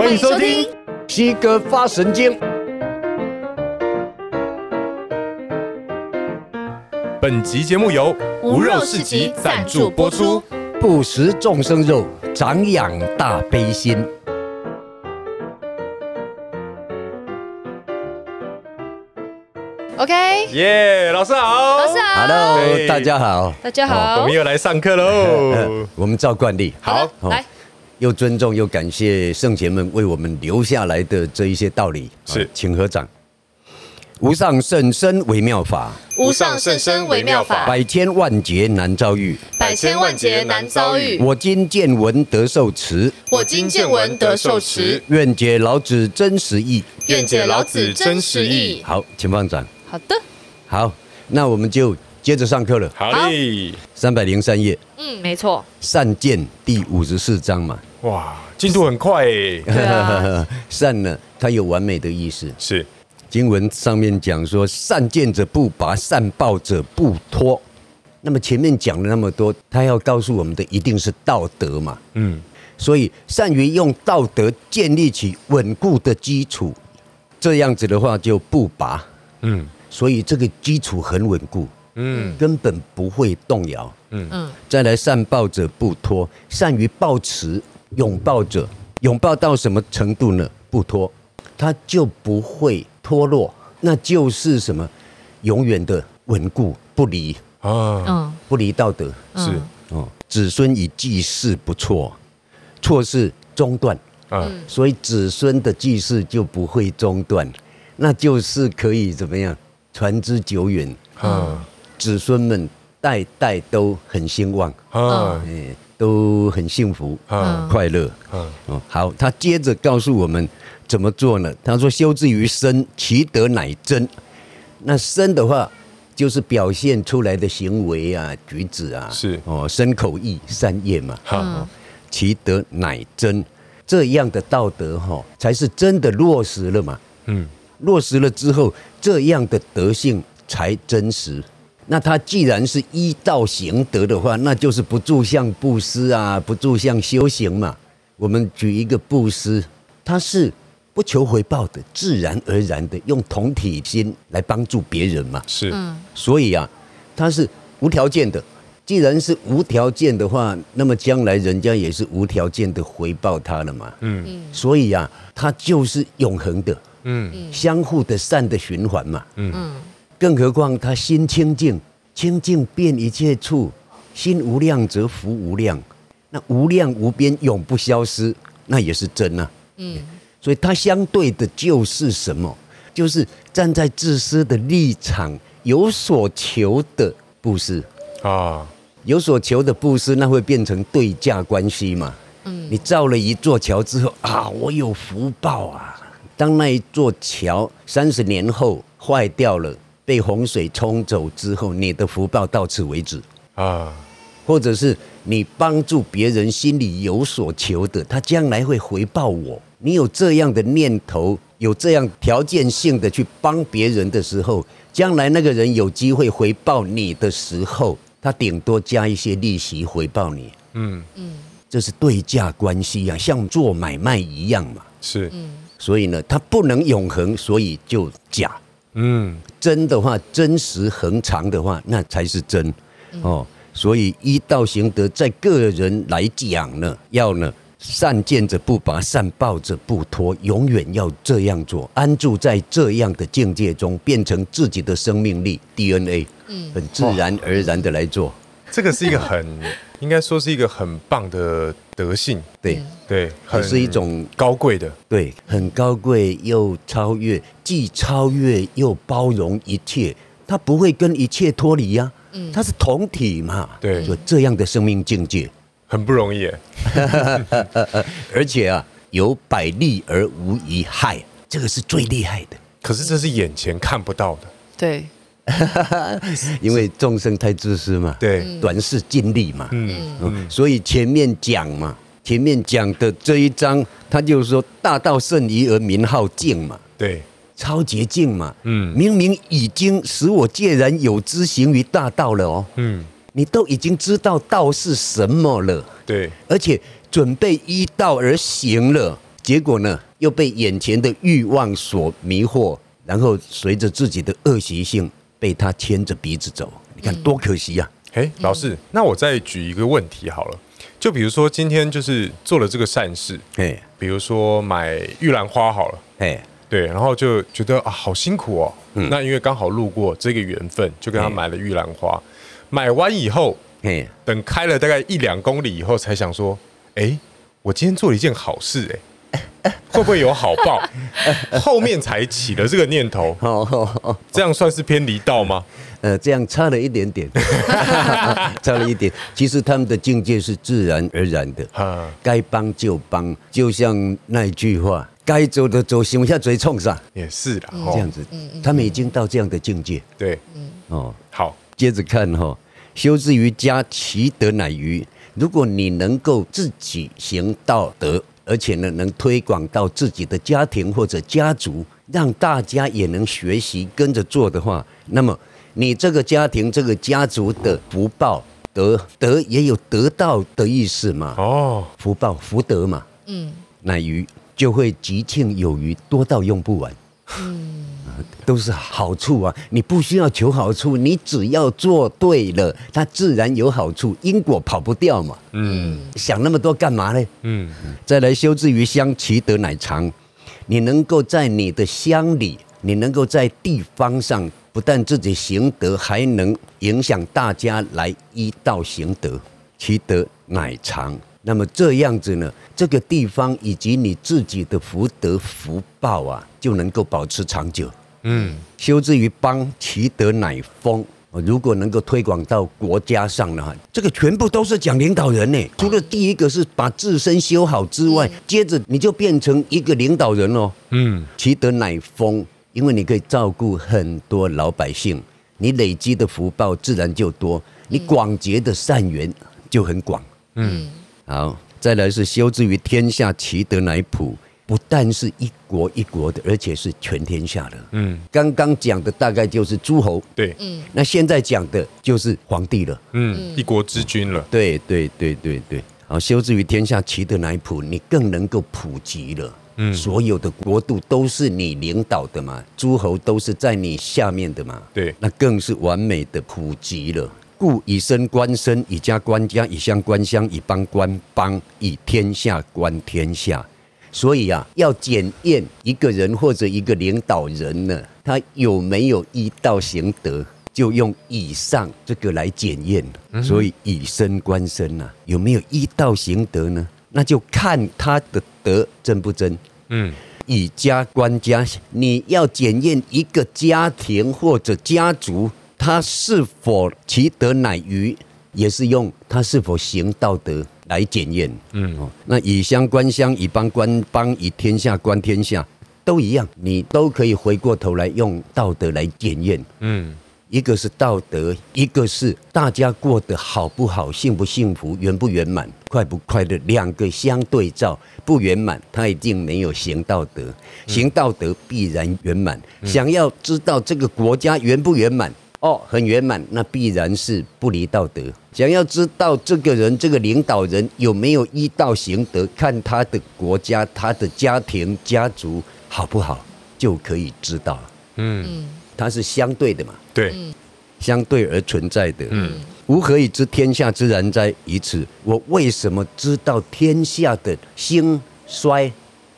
欢迎收听西哥发神经。本集节目由无肉市集赞助播出。不食众生肉，长养大悲心。OK，耶，老师好，老师好，Hello，大家好，大家好，我们又来上课喽。我们照惯例，好，来，又尊重又感谢圣贤们为我们留下来的这一些道理，是，请合掌。无上甚深微妙法，无上甚深微妙法，百千万劫难遭遇，百千万劫难遭遇。我今见闻得受持，我今见闻得受持。愿解老子真实意，愿解老子真实意。好，请放掌。好的，好，那我们就接着上课了。好嘞，三百零三页。嗯，没错。善见第五十四章嘛。哇，进度很快哎。善呢，它有完美的意思。是。经文上面讲说，善见者不拔，善报者不脱。那么前面讲了那么多，他要告诉我们的一定是道德嘛。嗯，所以善于用道德建立起稳固的基础，这样子的话就不拔。嗯，所以这个基础很稳固。嗯，根本不会动摇。嗯嗯，再来善报者不脱，善于抱持拥抱者，拥抱到什么程度呢？不脱，他就不会。脱落，那就是什么？永远的稳固不离啊，不离道德是哦。子孙以祭祀不辍，辍是中断啊，所以子孙的祭祀就不会中断，那就是可以怎么样传之久远啊？子孙们代代都很兴旺啊，都很幸福啊，快乐啊。哦，好，他接着告诉我们。怎么做呢？他说：“修之于身，其德乃真。那身的话，就是表现出来的行为啊、举止啊，是哦，身口意三业嘛。好，其德乃真，这样的道德哈，才是真的落实了嘛。嗯，落实了之后，这样的德性才真实。那他既然是依道行德的话，那就是不住相布施啊，不住相修行嘛。我们举一个布施，他是。不求回报的，自然而然的用同体心来帮助别人嘛。是，所以啊，他是无条件的。既然是无条件的话，那么将来人家也是无条件的回报他了嘛。嗯，所以啊，他就是永恒的。嗯，相互的善的循环嘛。嗯，更何况他心清净，清净遍一切处，心无量则福无量。那无量无边永不消失，那也是真啊。嗯。所以它相对的就是什么？就是站在自私的立场，有所求的布施啊，有所求的布施，那会变成对价关系嘛。嗯，你造了一座桥之后啊，我有福报啊。当那一座桥三十年后坏掉了，被洪水冲走之后，你的福报到此为止啊。或者是你帮助别人，心里有所求的，他将来会回报我。你有这样的念头，有这样条件性的去帮别人的时候，将来那个人有机会回报你的时候，他顶多加一些利息回报你。嗯嗯，这是对价关系呀，像做买卖一样嘛。是，所以呢，它不能永恒，所以就假。嗯，真的话，真实恒长的话，那才是真。哦，所以一道行德，在个人来讲呢，要呢。善见者不拔，善报者不脱，永远要这样做，安住在这样的境界中，变成自己的生命力 DNA，嗯，很自然而然的来做。这个是一个很，应该说是一个很棒的德性，对。对，很是一种高贵的，对，很高贵又超越，既超越又包容一切，它不会跟一切脱离呀，嗯，它是同体嘛，对，就这样的生命境界。很不容易，而且啊，有百利而无一害，这个是最厉害的。可是这是眼前看不到的，对，因为众生太自私嘛，对，短视尽力嘛，嗯。嗯，所以前面讲嘛，前面讲的这一章，他就是说大道甚夷而民好径嘛，对，超捷径嘛，嗯，明明已经使我介然有之行于大道了哦，嗯。你都已经知道道是什么了，对，而且准备依道而行了，结果呢又被眼前的欲望所迷惑，然后随着自己的恶习性被他牵着鼻子走。你看多可惜呀、啊！哎、嗯，老师，那我再举一个问题好了，就比如说今天就是做了这个善事，哎，比如说买玉兰花好了，哎。对，然后就觉得啊，好辛苦哦。嗯、那因为刚好路过这个缘分，就跟他买了玉兰花。买完以后，等开了大概一两公里以后，才想说，哎，我今天做了一件好事，哎，会不会有好报？后面才起了这个念头。这样算是偏离道吗？呃，这样差了一点点，差了一点。其实他们的境界是自然而然的，该帮就帮，就像那句话。该走的走，行一下嘴冲上也是的，这样子，他们已经到这样的境界。对，哦，好，接着看哈，修之于家，其德乃于。如果你能够自己行道德，而且呢，能推广到自己的家庭或者家族，让大家也能学习跟着做的话，那么你这个家庭、这个家族的福报得得也有得到的意思嘛？哦，福报福德嘛，嗯，乃余。就会吉庆有余，多到用不完。嗯，都是好处啊！你不需要求好处，你只要做对了，它自然有好处，因果跑不掉嘛。嗯，想那么多干嘛呢？嗯，再来修之于乡，其德乃长。你能够在你的乡里，你能够在地方上，不但自己行德，还能影响大家来依道行德，其德乃长。那么这样子呢，这个地方以及你自己的福德福报啊，就能够保持长久。嗯，修之于邦，其德乃丰。如果能够推广到国家上的话，这个全部都是讲领导人呢。除了第一个是把自身修好之外，接着你就变成一个领导人哦。嗯，其德乃丰，因为你可以照顾很多老百姓，你累积的福报自然就多，你广结的善缘就很广。嗯。好，再来是修之于天下，其德乃普。不但是一国一国的，而且是全天下的。嗯，刚刚讲的大概就是诸侯。对，嗯，那现在讲的就是皇帝了。嗯，一国之君了。对对对对对。好，修之于天下，其德乃普。你更能够普及了。嗯，所有的国度都是你领导的嘛，诸侯都是在你下面的嘛。对，那更是完美的普及了。故以身观身，以家观家，以乡观乡，以邦观邦，以天下观天下。所以啊，要检验一个人或者一个领导人呢，他有没有依道行德，就用以上这个来检验。所以以身观身呐，有没有依道行德呢？那就看他的德真不真。嗯，以家观家，你要检验一个家庭或者家族。他是否其德乃余，也是用他是否行道德来检验。嗯，那以乡观乡，以邦观邦，以天下观天下，都一样，你都可以回过头来用道德来检验。嗯，一个是道德，一个是大家过得好不好，幸不幸福，圆不圆满，快不快乐，两个相对照，不圆满，他一定没有行道德；行道德必然圆满。想要知道这个国家圆不圆满？哦，很圆满，那必然是不离道德。想要知道这个人、这个领导人有没有依道行德，看他的国家、他的家庭、家族好不好，就可以知道。嗯，它是相对的嘛？对，相对而存在的。嗯，吾何以知天下之然哉？以此，我为什么知道天下的兴衰？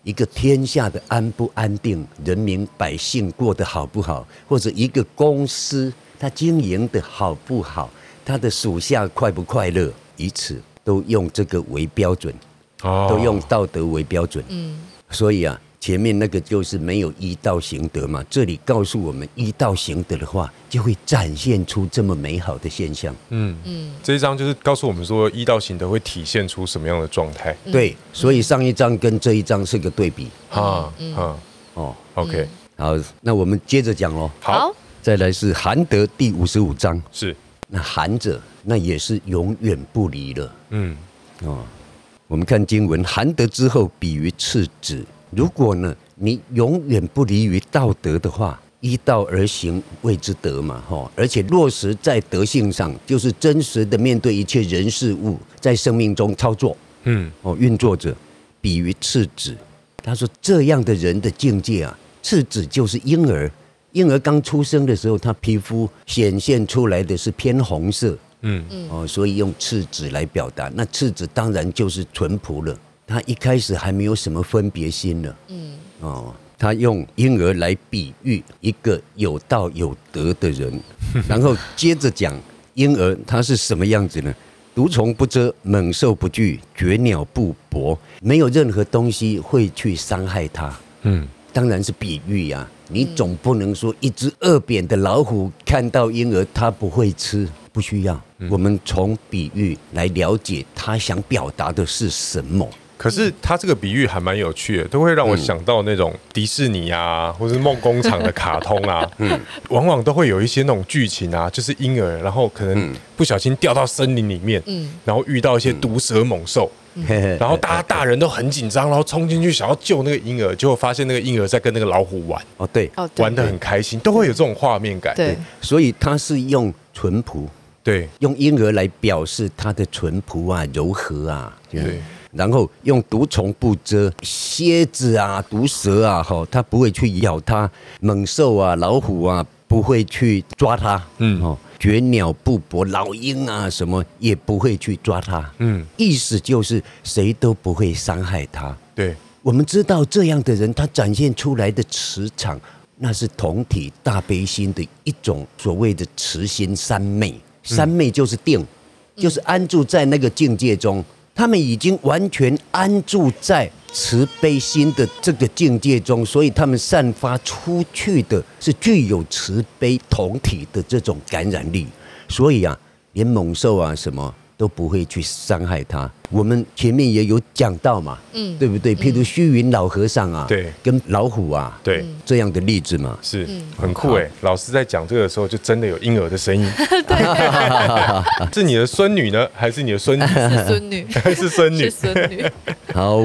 一个天下的安不安定，人民百姓过得好不好，或者一个公司。他经营的好不好，他的属下快不快乐，以此都用这个为标准，哦都用道德为标准。嗯，所以啊，前面那个就是没有依道行德嘛。这里告诉我们，依道行德的话，就会展现出这么美好的现象。嗯嗯，这一章就是告诉我们说，依道行德会体现出什么样的状态。对，所以上一章跟这一章是个对比。哈，嗯，哦，OK，好，那我们接着讲喽。好。再来是韩德第五十五章，是那韩者，那也是永远不离了。嗯，哦，我们看经文，韩德之后，比于赤子。如果呢，你永远不离于道德的话，依道而行谓之德嘛，哈，而且落实在德性上，就是真实的面对一切人事物，在生命中操作，嗯，哦，运作者，比于赤子。他说这样的人的境界啊，次子就是婴儿。婴儿刚出生的时候，他皮肤显现出来的是偏红色，嗯嗯，哦，所以用赤子来表达。那赤子当然就是淳朴了，他一开始还没有什么分别心呢，嗯，哦，他用婴儿来比喻一个有道有德的人，然后接着讲婴儿他是什么样子呢？毒虫不蛰，猛兽不惧，绝鸟不搏，没有任何东西会去伤害他，嗯。当然是比喻呀，你总不能说一只饿扁的老虎看到婴儿它不会吃，不需要。我们从比喻来了解他想表达的是什么。可是他这个比喻还蛮有趣的，都会让我想到那种迪士尼啊，或是梦工厂的卡通啊，嗯，往往都会有一些那种剧情啊，就是婴儿然后可能不小心掉到森林里面，嗯，然后遇到一些毒蛇猛兽。然后大家大人都很紧张，然后冲进去想要救那个婴儿，结果发现那个婴儿在跟那个老虎玩。哦，对，玩的很开心，都会有这种画面感。对，所以他是用淳朴，对，用婴儿来表示他的淳朴啊、柔和啊。对，然后用毒虫不蛰，蝎子啊、毒蛇啊，哈，它不会去咬它；猛兽啊、老虎啊，不会去抓它。嗯，哦。绝鸟不搏，老鹰啊什么也不会去抓它。嗯，意思就是谁都不会伤害它。对，我们知道这样的人，他展现出来的磁场，那是同体大悲心的一种所谓的慈心三昧。三昧就是定，就是安住在那个境界中。他们已经完全安住在慈悲心的这个境界中，所以他们散发出去的是具有慈悲同体的这种感染力。所以啊，连猛兽啊什么。都不会去伤害他。我们前面也有讲到嘛，嗯，对不对？譬如虚云老和尚啊，对，跟老虎啊，对，这样的例子嘛，是很酷哎。老师在讲这个的时候，就真的有婴儿的声音。对，是你的孙女呢，还是你的孙女？是孙女，还是孙女？是孙女。好，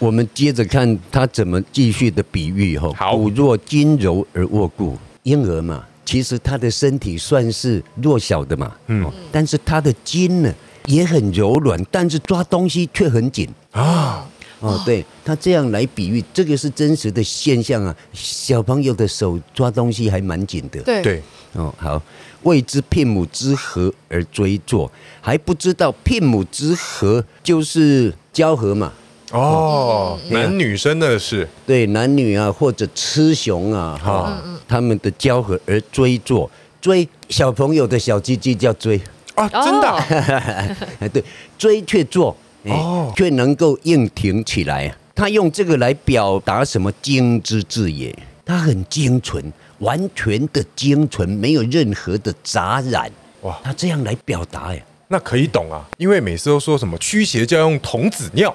我们接着看他怎么继续的比喻哈。好，骨若筋柔而握固，婴儿嘛，其实他的身体算是弱小的嘛，嗯，但是他的筋呢？也很柔软，但是抓东西却很紧啊！哦，对，他这样来比喻，这个是真实的现象啊。小朋友的手抓东西还蛮紧的。对对，哦，好，未知牝牡之合而追作，还不知道牝牡之合就是交合嘛？哦，男女生的事，对，男女啊，或者雌雄啊，哈，他们的交合而追作，追小朋友的小鸡鸡叫追。啊，真的，哎，对，追却做，哦，却能够硬挺起来。他用这个来表达什么？精之至也，他很精纯，完全的精纯，没有任何的杂染。哇，他这样来表达，呀，那可以懂啊，因为每次都说什么驱邪就要用童子尿，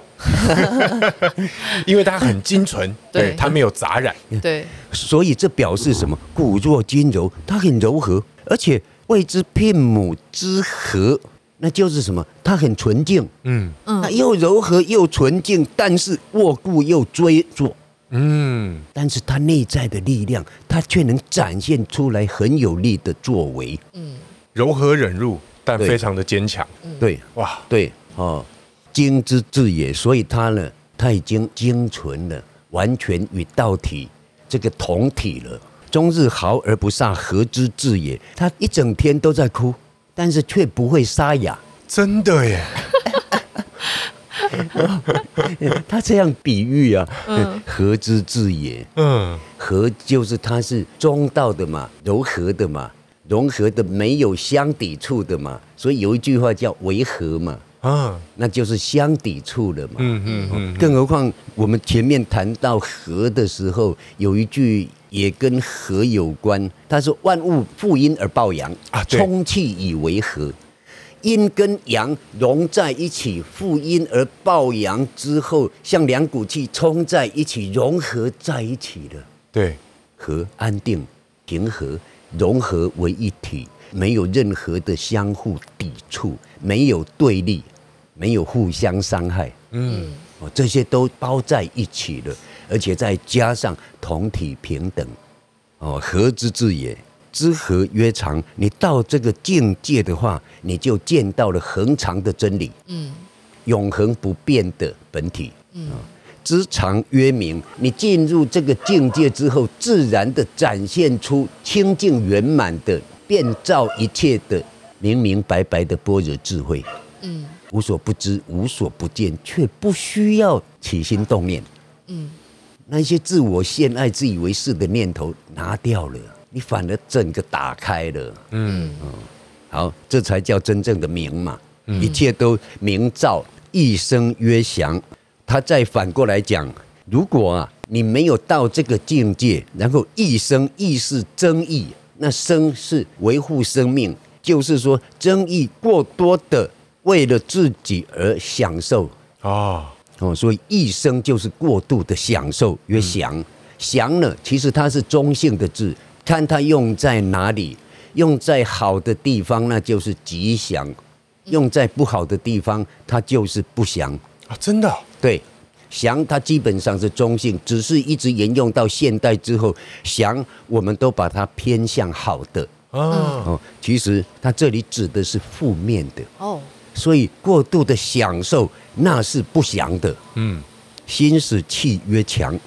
因为它很精纯，对，它没有杂染，对，所以这表示什么？骨若筋柔，它很柔和，而且。谓之聘母之和，那就是什么？它很纯净，嗯。嗯，它又柔和又纯净，但是握固又追作，嗯，但是它内在的力量，它却能展现出来很有力的作为，嗯，柔和忍辱，但非常的坚强，对，哇，对，哦，精之至也，所以它呢，它已经精纯了，完全与道体这个同体了。终日嚎而不煞，何之至也？他一整天都在哭，但是却不会沙哑。真的耶！他这样比喻啊，何之至也？嗯，和就是他是中道的嘛，柔和的嘛，融合的没有相抵触的嘛。所以有一句话叫为和嘛，啊，那就是相抵触的嘛。嗯嗯嗯。更何况我们前面谈到和的时候，有一句。也跟和有关，他说万物负阴而抱阳啊，充气以为和，阴跟阳融在一起，负阴而抱阳之后，像两股气冲在一起，融合在一起了。对，和安定平和融合为一体，没有任何的相互抵触，没有对立，没有互相伤害。嗯，哦，这些都包在一起了。而且再加上同体平等，哦，和之至也，知和曰常。你到这个境界的话，你就见到了恒常的真理，嗯，永恒不变的本体，嗯，知常曰明。你进入这个境界之后，自然的展现出清净圆满的遍照一切的明明白白的般若智慧。嗯，无所不知，无所不见，却不需要起心动念。嗯，那些自我陷爱、自以为是的念头拿掉了，你反而整个打开了。嗯，好，这才叫真正的明嘛。一切都明照，一生曰祥。他再反过来讲，如果啊你没有到这个境界，然后一生亦是争议，那生是维护生命，就是说争议过多的为了自己而享受啊哦，所以一生就是过度的享受，曰祥。祥呢，其实它是中性的字，看它用在哪里，用在好的地方，那就是吉祥。用在不好的地方，它就是不祥啊！真的？对，祥它基本上是中性，只是一直沿用到现代之后，祥我们都把它偏向好的哦。其实它这里指的是负面的哦，所以过度的享受那是不祥的。嗯，心使气越强，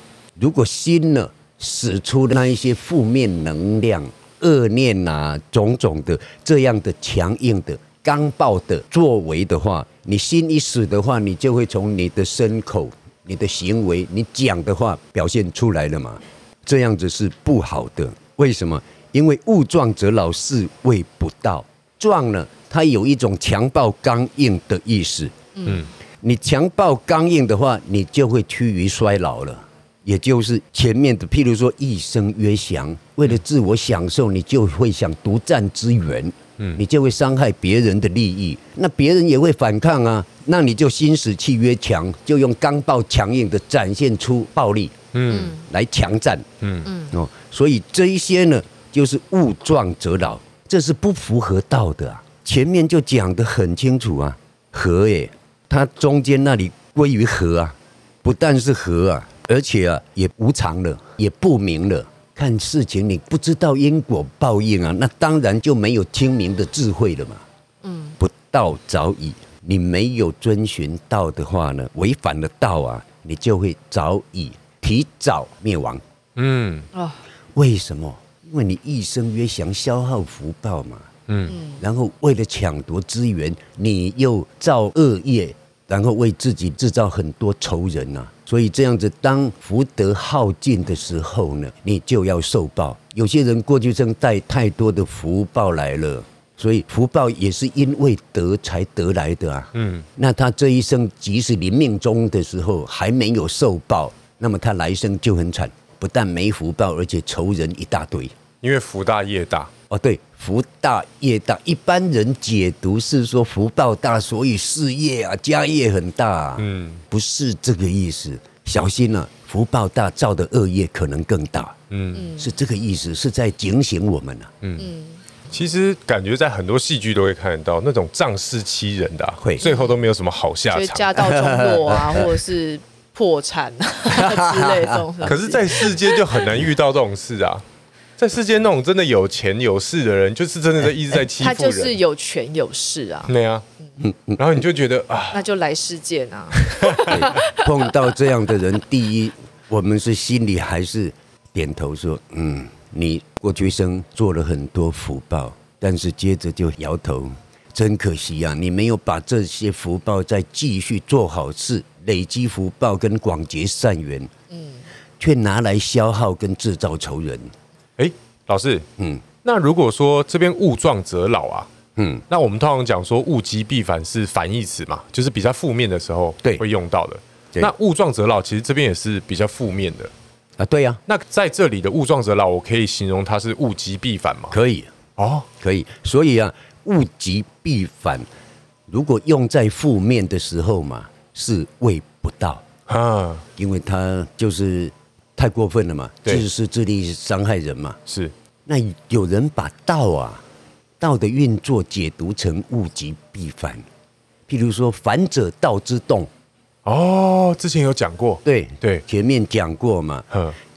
如果心呢使出那一些负面能量、恶念呐、啊，种种的这样的强硬的。刚暴的作为的话，你心一死的话，你就会从你的身口、你的行为、你讲的话表现出来了嘛。这样子是不好的。为什么？因为物壮则老，是谓不到。壮呢，它有一种强暴刚硬的意思。嗯，你强暴刚硬的话，你就会趋于衰老了。也就是前面的，譬如说一生曰祥，为了自我享受，你就会想独占资源。嗯，你就会伤害别人的利益，那别人也会反抗啊，那你就心使气曰强，就用刚暴强硬的展现出暴力，嗯，来强占，嗯嗯哦，所以这一些呢，就是物壮则老，这是不符合道的啊。前面就讲得很清楚啊，和耶，它中间那里归于和啊，不但是和啊，而且啊也无常了，也不明了。看事情，你不知道因果报应啊，那当然就没有清明的智慧了嘛。嗯，不道早已，你没有遵循道的话呢，违反了道啊，你就会早已提早灭亡。嗯啊，为什么？因为你一生曰想，消耗福报嘛。嗯，然后为了抢夺资源，你又造恶业，然后为自己制造很多仇人呐、啊。所以这样子，当福德耗尽的时候呢，你就要受报。有些人过去生带太多的福报来了，所以福报也是因为德才得来的啊。嗯，那他这一生即使临命终的时候还没有受报，那么他来生就很惨，不但没福报，而且仇人一大堆。因为福大业大哦，对，福大业大，一般人解读是说福报大，所以事业啊家业很大啊。嗯，不是这个意思，小心了啊，福报大造的恶业可能更大。嗯，是这个意思，是在警醒我们啊。嗯，其实感觉在很多戏剧都会看得到那种仗势欺人的啊，会最后都没有什么好下场，家道中落啊，或者是破产啊之类的这种。可是，在世间就很难遇到这种事啊。在世间那种真的有钱有势的人，就是真的在一直在欺负人。他就是有权有势啊。对啊，嗯，然后你就觉得啊，那就来世界啊。碰到这样的人，第一，我们是心里还是点头说，嗯，你过去生做了很多福报，但是接着就摇头，真可惜啊，你没有把这些福报再继续做好事，累积福报跟广结善缘，嗯，却拿来消耗跟制造仇人。哎，老师，嗯，那如果说这边物壮则老啊，嗯，那我们通常讲说物极必反是反义词嘛，就是比较负面的时候对会用到的。那物壮则老，其实这边也是比较负面的啊。对呀，那在这里的物壮则老，我可以形容它是物极必反吗？可以哦，可以。所以啊，物极必反，如果用在负面的时候嘛，是谓不到啊，因为它就是。太过分了嘛，自私自利伤害人嘛。是，那有人把道啊，道的运作解读成物极必反，譬如说反者道之动。哦，之前有讲过。对对，前面讲过嘛。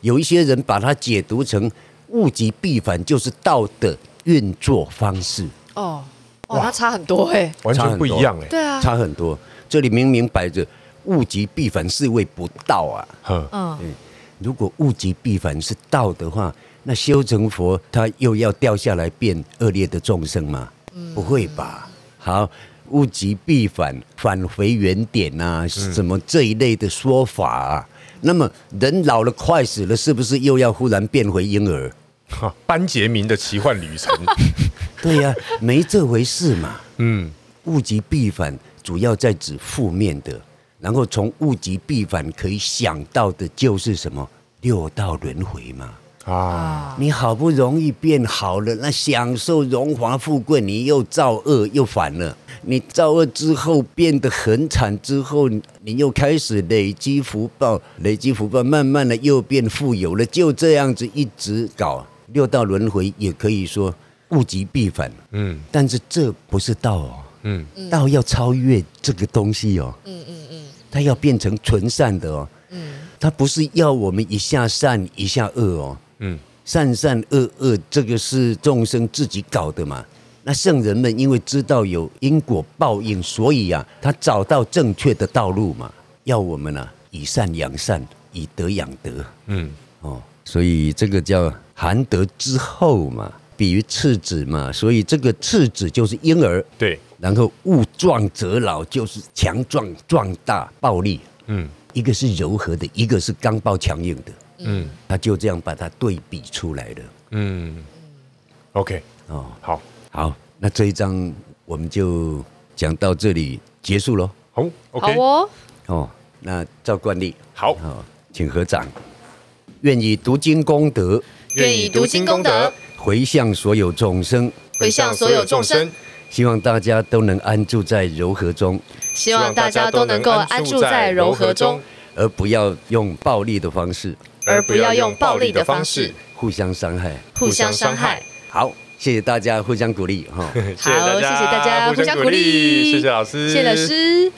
有一些人把它解读成物极必反，就是道的运作方式。哦，哇，那差很多哎，完全不一样哎。对啊，差很多。这里明明摆着。物极必反，是谓不道啊。嗯嗯，如果物极必反是道的话，那修成佛他又要掉下来变恶劣的众生吗？不会吧。好，物极必反，返回原点啊，什么这一类的说法啊？那么人老了快死了，是不是又要忽然变回婴儿？哈班杰明的奇幻旅程。对呀、啊，没这回事嘛。嗯，物极必反，主要在指负面的。然后从物极必反可以想到的就是什么六道轮回嘛。啊，你好不容易变好了，那享受荣华富贵，你又造恶又反了。你造恶之后变得很惨，之后你又开始累积福报，累积福报，慢慢的又变富有了，就这样子一直搞六道轮回，也可以说物极必反。嗯，但是这不是道哦。嗯，道要超越这个东西哦。嗯嗯嗯，它要变成纯善的哦。嗯，它不是要我们一下善一下恶哦。嗯，善善恶恶，这个是众生自己搞的嘛。那圣人们因为知道有因果报应，所以啊，他找到正确的道路嘛，要我们啊以善养善，以德养德。嗯，哦，所以这个叫含德之后嘛，比喻赤子嘛，所以这个赤子就是婴儿。对，然后物壮则老，就是强壮壮大暴力。嗯，一个是柔和的，一个是刚暴强硬的。嗯，他就这样把它对比出来了。嗯，OK，哦，好。好，那这一章我们就讲到这里结束喽。好，OK，好哦。哦，那照惯例，好，好，请合掌。愿以读经功德，愿以读经功德，回向所有众生，回向所有众生。希望大家都能安住在柔和中，希望大家都能够安住在柔和中，而不要用暴力的方式，而不要用暴力的方式。互相伤害，互相伤害。好。谢谢大家互相鼓励哈，好，谢谢大家互相鼓励，谢谢老师，谢谢老师。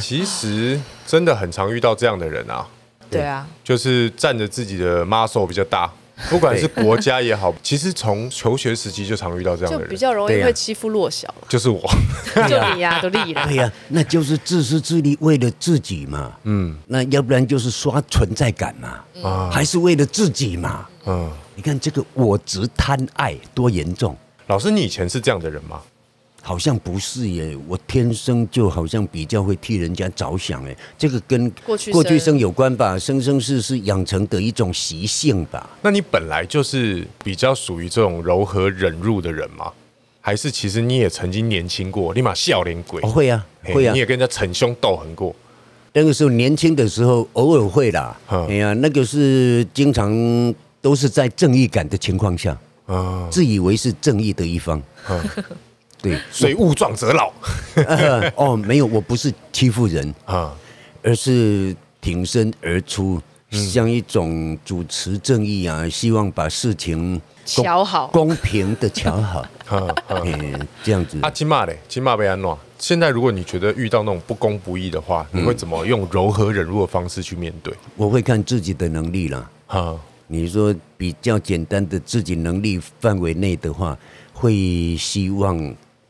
其实真的很常遇到这样的人啊，对啊，就是占着自己的 muscle 比较大，不管是国家也好，其实从求学时期就常遇到这样的人，就比较容易会欺负弱小，就是我，就你呀，都立了，对呀，那就是自私自利，为了自己嘛，嗯，那要不然就是刷存在感嘛，啊，还是为了自己嘛，嗯。你看这个我执贪爱多严重！老师，你以前是这样的人吗？好像不是耶，我天生就好像比较会替人家着想哎，这个跟过去过去生有关吧，生生世世养成的一种习性吧。那你本来就是比较属于这种柔和忍辱的人吗？还是其实你也曾经年轻过，立马笑脸鬼？哦，会啊，会啊，你也跟人家逞凶斗狠过？那个时候年轻的时候偶尔会啦，哎呀，那个是经常。都是在正义感的情况下，啊，自以为是正义的一方，啊，对，所以物壮则老。哦，没有，我不是欺负人啊，而是挺身而出，像一种主持正义啊，希望把事情瞧好，公平的瞧好，嗯，这样子。啊，金马嘞，金马被安诺。现在如果你觉得遇到那种不公不义的话，你会怎么用柔和忍辱的方式去面对？我会看自己的能力了，哈。你说比较简单的自己能力范围内的话，会希望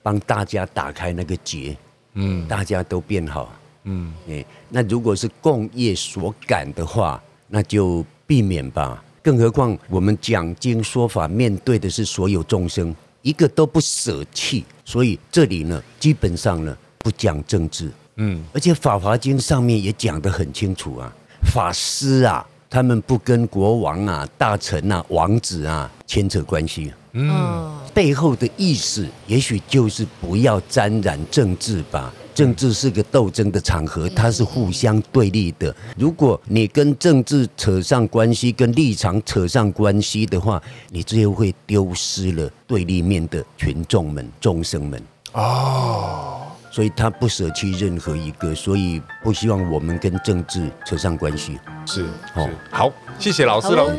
帮大家打开那个结，嗯，大家都变好，嗯，哎，那如果是共业所感的话，那就避免吧。更何况我们讲经说法面对的是所有众生，一个都不舍弃，所以这里呢，基本上呢不讲政治，嗯，而且《法华经》上面也讲得很清楚啊，法师啊。他们不跟国王啊、大臣啊、王子啊牵扯关系，嗯，背后的意思也许就是不要沾染政治吧。政治是个斗争的场合，它是互相对立的。如果你跟政治扯上关系，跟立场扯上关系的话，你最后会丢失了对立面的群众们、众生们。哦。所以他不舍弃任何一个，所以不希望我们跟政治扯上关系。是，哦，好，谢谢老师喽。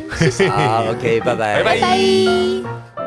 好，OK，拜拜，拜拜。